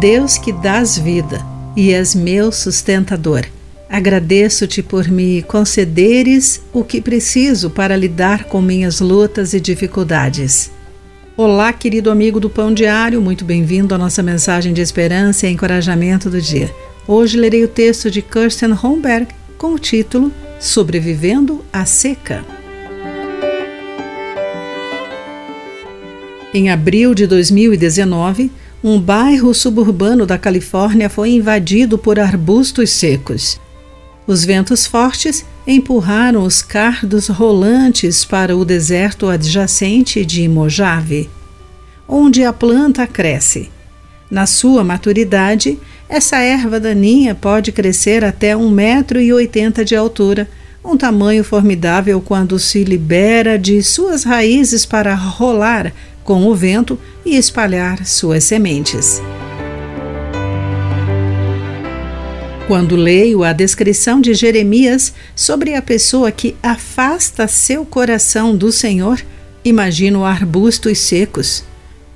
Deus que dás vida e és meu sustentador. Agradeço-te por me concederes o que preciso para lidar com minhas lutas e dificuldades. Olá, querido amigo do Pão Diário, muito bem-vindo à nossa mensagem de esperança e encorajamento do dia. Hoje lerei o texto de Kirsten Holmberg com o título Sobrevivendo à Seca. Em abril de 2019, um bairro suburbano da Califórnia foi invadido por arbustos secos. Os ventos fortes empurraram os cardos rolantes para o deserto adjacente de Mojave, onde a planta cresce. Na sua maturidade, essa erva daninha pode crescer até 1,80m de altura, um tamanho formidável quando se libera de suas raízes para rolar com o vento e espalhar suas sementes. Quando leio a descrição de Jeremias sobre a pessoa que afasta seu coração do Senhor, imagino arbustos secos.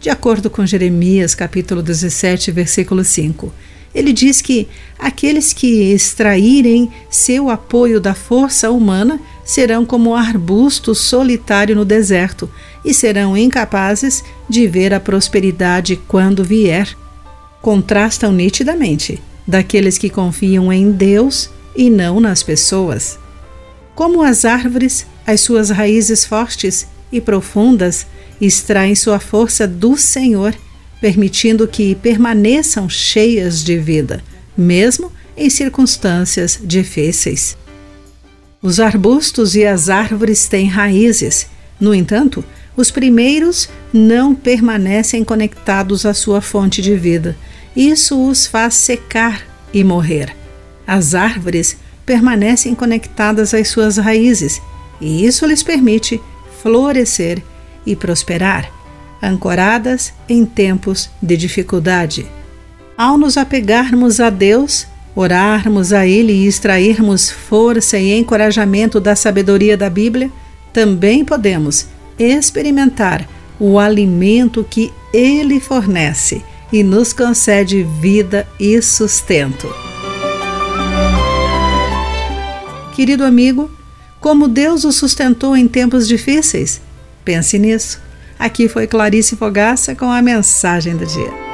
De acordo com Jeremias, capítulo 17, versículo 5, ele diz que aqueles que extraírem seu apoio da força humana serão como arbusto solitário no deserto e serão incapazes de ver a prosperidade quando vier. Contrastam nitidamente daqueles que confiam em Deus e não nas pessoas. Como as árvores, as suas raízes fortes e profundas extraem sua força do Senhor, permitindo que permaneçam cheias de vida, mesmo em circunstâncias difíceis. Os arbustos e as árvores têm raízes. No entanto, os primeiros não permanecem conectados à sua fonte de vida. Isso os faz secar e morrer. As árvores permanecem conectadas às suas raízes, e isso lhes permite florescer e prosperar, ancoradas em tempos de dificuldade. Ao nos apegarmos a Deus, orarmos a Ele e extrairmos força e encorajamento da sabedoria da Bíblia, também podemos experimentar o alimento que Ele fornece e nos concede vida e sustento. Querido amigo, como Deus o sustentou em tempos difíceis? Pense nisso. Aqui foi Clarice Fogaça com a mensagem do dia.